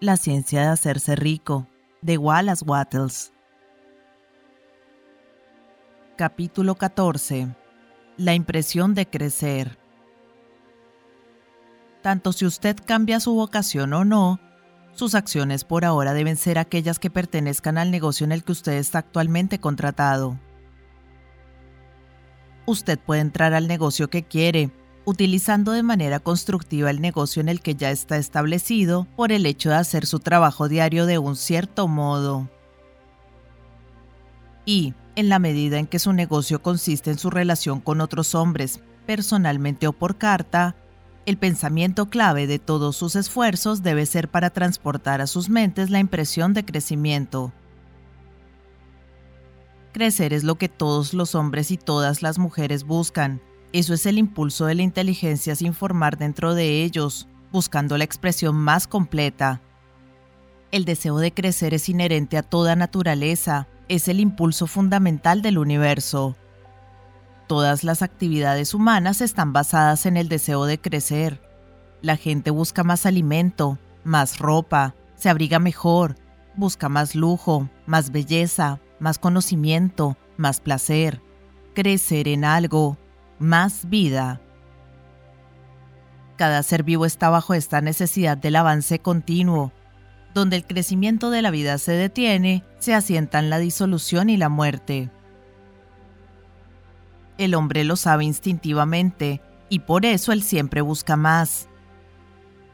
La ciencia de hacerse rico, de Wallace Wattles. Capítulo 14. La impresión de crecer. Tanto si usted cambia su vocación o no, sus acciones por ahora deben ser aquellas que pertenezcan al negocio en el que usted está actualmente contratado. Usted puede entrar al negocio que quiere, utilizando de manera constructiva el negocio en el que ya está establecido por el hecho de hacer su trabajo diario de un cierto modo. Y, en la medida en que su negocio consiste en su relación con otros hombres, personalmente o por carta, el pensamiento clave de todos sus esfuerzos debe ser para transportar a sus mentes la impresión de crecimiento. Crecer es lo que todos los hombres y todas las mujeres buscan, eso es el impulso de la inteligencia sin formar dentro de ellos, buscando la expresión más completa. El deseo de crecer es inherente a toda naturaleza, es el impulso fundamental del universo. Todas las actividades humanas están basadas en el deseo de crecer. La gente busca más alimento, más ropa, se abriga mejor, busca más lujo, más belleza, más conocimiento, más placer. Crecer en algo, más vida. Cada ser vivo está bajo esta necesidad del avance continuo. Donde el crecimiento de la vida se detiene, se asientan la disolución y la muerte. El hombre lo sabe instintivamente, y por eso él siempre busca más.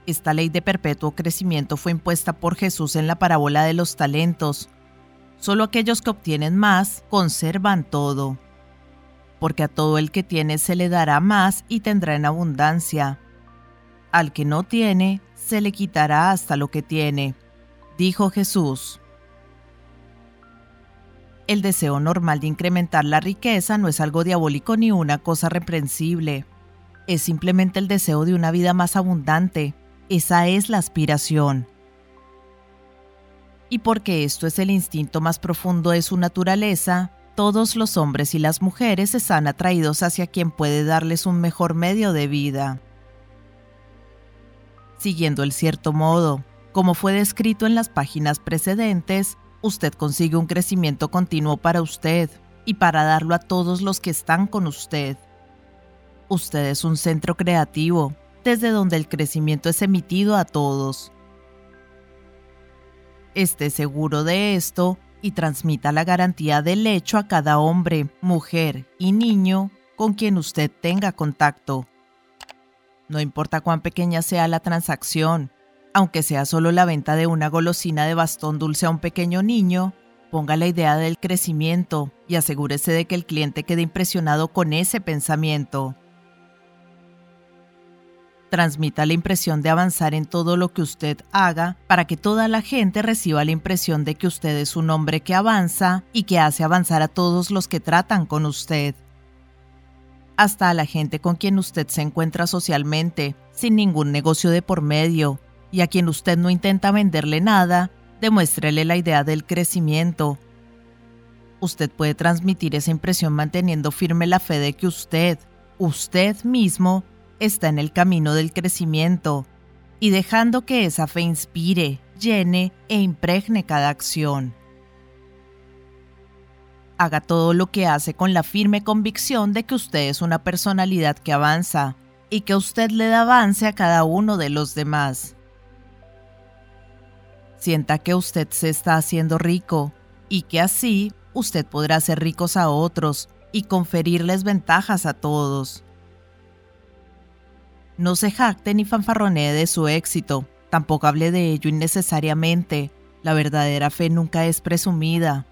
Esta ley de perpetuo crecimiento fue impuesta por Jesús en la parábola de los talentos. Solo aquellos que obtienen más conservan todo porque a todo el que tiene se le dará más y tendrá en abundancia. Al que no tiene, se le quitará hasta lo que tiene, dijo Jesús. El deseo normal de incrementar la riqueza no es algo diabólico ni una cosa reprensible. Es simplemente el deseo de una vida más abundante. Esa es la aspiración. Y porque esto es el instinto más profundo de su naturaleza, todos los hombres y las mujeres están atraídos hacia quien puede darles un mejor medio de vida. Siguiendo el cierto modo, como fue descrito en las páginas precedentes, usted consigue un crecimiento continuo para usted y para darlo a todos los que están con usted. Usted es un centro creativo, desde donde el crecimiento es emitido a todos. Esté seguro de esto y transmita la garantía del hecho a cada hombre, mujer y niño con quien usted tenga contacto. No importa cuán pequeña sea la transacción, aunque sea solo la venta de una golosina de bastón dulce a un pequeño niño, ponga la idea del crecimiento y asegúrese de que el cliente quede impresionado con ese pensamiento transmita la impresión de avanzar en todo lo que usted haga para que toda la gente reciba la impresión de que usted es un hombre que avanza y que hace avanzar a todos los que tratan con usted. Hasta a la gente con quien usted se encuentra socialmente, sin ningún negocio de por medio, y a quien usted no intenta venderle nada, demuéstrele la idea del crecimiento. Usted puede transmitir esa impresión manteniendo firme la fe de que usted, usted mismo, está en el camino del crecimiento y dejando que esa fe inspire, llene e impregne cada acción. Haga todo lo que hace con la firme convicción de que usted es una personalidad que avanza y que usted le da avance a cada uno de los demás. Sienta que usted se está haciendo rico y que así usted podrá hacer ricos a otros y conferirles ventajas a todos. No se jacte ni fanfarronee de su éxito, tampoco hable de ello innecesariamente. La verdadera fe nunca es presumida.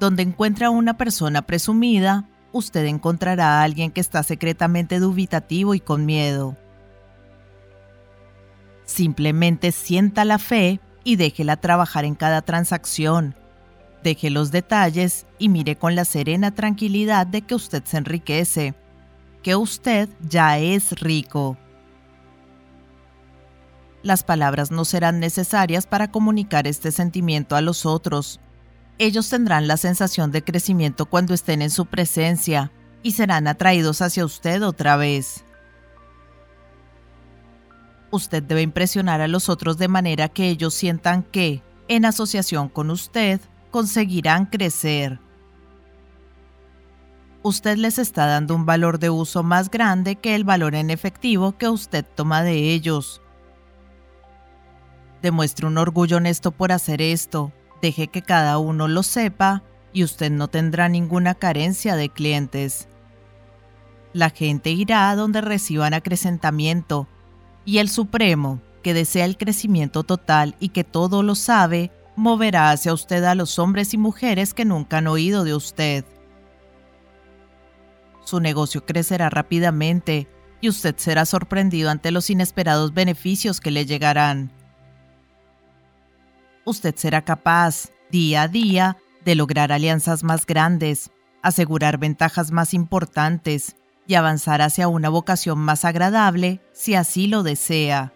Donde encuentra a una persona presumida, usted encontrará a alguien que está secretamente dubitativo y con miedo. Simplemente sienta la fe y déjela trabajar en cada transacción. Deje los detalles y mire con la serena tranquilidad de que usted se enriquece que usted ya es rico. Las palabras no serán necesarias para comunicar este sentimiento a los otros. Ellos tendrán la sensación de crecimiento cuando estén en su presencia y serán atraídos hacia usted otra vez. usted debe impresionar a los otros de manera que ellos sientan que, en asociación con usted, conseguirán crecer. Usted les está dando un valor de uso más grande que el valor en efectivo que usted toma de ellos. Demuestre un orgullo honesto por hacer esto, deje que cada uno lo sepa y usted no tendrá ninguna carencia de clientes. La gente irá a donde reciban acrecentamiento, y el Supremo, que desea el crecimiento total y que todo lo sabe, moverá hacia usted a los hombres y mujeres que nunca han oído de usted. Su negocio crecerá rápidamente y usted será sorprendido ante los inesperados beneficios que le llegarán. Usted será capaz, día a día, de lograr alianzas más grandes, asegurar ventajas más importantes y avanzar hacia una vocación más agradable si así lo desea.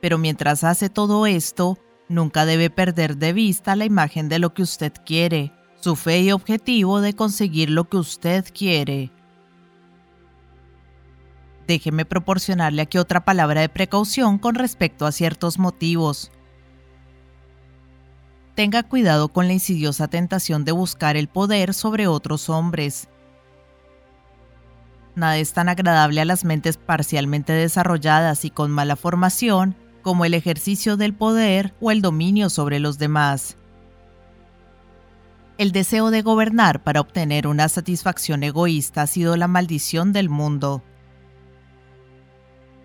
Pero mientras hace todo esto, nunca debe perder de vista la imagen de lo que usted quiere, su fe y objetivo de conseguir lo que usted quiere. Déjeme proporcionarle aquí otra palabra de precaución con respecto a ciertos motivos. Tenga cuidado con la insidiosa tentación de buscar el poder sobre otros hombres. Nada es tan agradable a las mentes parcialmente desarrolladas y con mala formación como el ejercicio del poder o el dominio sobre los demás. El deseo de gobernar para obtener una satisfacción egoísta ha sido la maldición del mundo.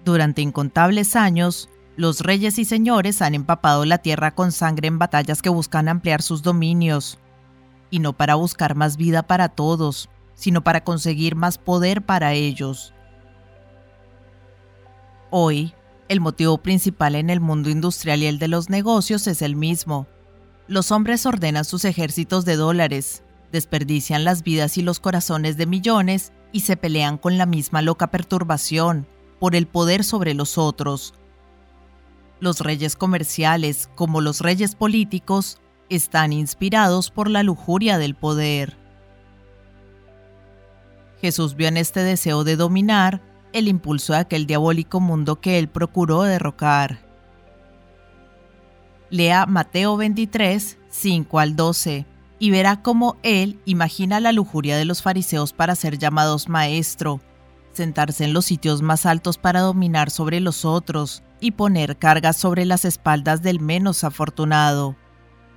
Durante incontables años, los reyes y señores han empapado la tierra con sangre en batallas que buscan ampliar sus dominios, y no para buscar más vida para todos, sino para conseguir más poder para ellos. Hoy, el motivo principal en el mundo industrial y el de los negocios es el mismo. Los hombres ordenan sus ejércitos de dólares, desperdician las vidas y los corazones de millones y se pelean con la misma loca perturbación por el poder sobre los otros. Los reyes comerciales, como los reyes políticos, están inspirados por la lujuria del poder. Jesús vio en este deseo de dominar el impulso de aquel diabólico mundo que él procuró derrocar. Lea Mateo 23, 5 al 12, y verá cómo él imagina la lujuria de los fariseos para ser llamados maestro, sentarse en los sitios más altos para dominar sobre los otros y poner cargas sobre las espaldas del menos afortunado.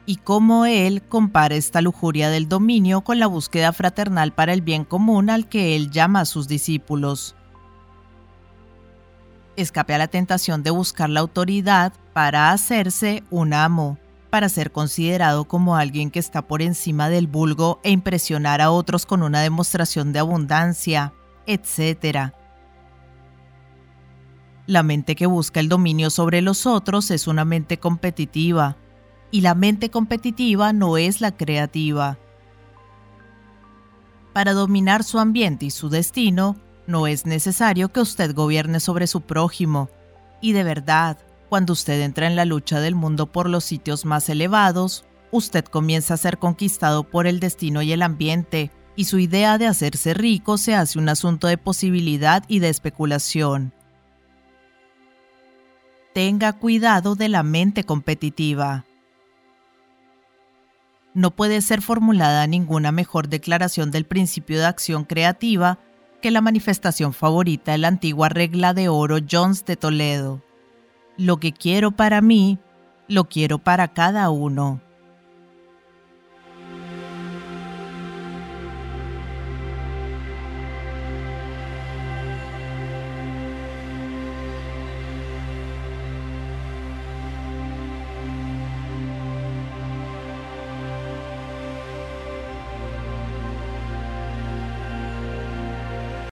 Y cómo él compara esta lujuria del dominio con la búsqueda fraternal para el bien común al que él llama a sus discípulos escape a la tentación de buscar la autoridad para hacerse un amo, para ser considerado como alguien que está por encima del vulgo e impresionar a otros con una demostración de abundancia, etc. La mente que busca el dominio sobre los otros es una mente competitiva, y la mente competitiva no es la creativa. Para dominar su ambiente y su destino, no es necesario que usted gobierne sobre su prójimo. Y de verdad, cuando usted entra en la lucha del mundo por los sitios más elevados, usted comienza a ser conquistado por el destino y el ambiente, y su idea de hacerse rico se hace un asunto de posibilidad y de especulación. Tenga cuidado de la mente competitiva. No puede ser formulada ninguna mejor declaración del principio de acción creativa que la manifestación favorita de la antigua regla de oro Jones de Toledo. Lo que quiero para mí, lo quiero para cada uno.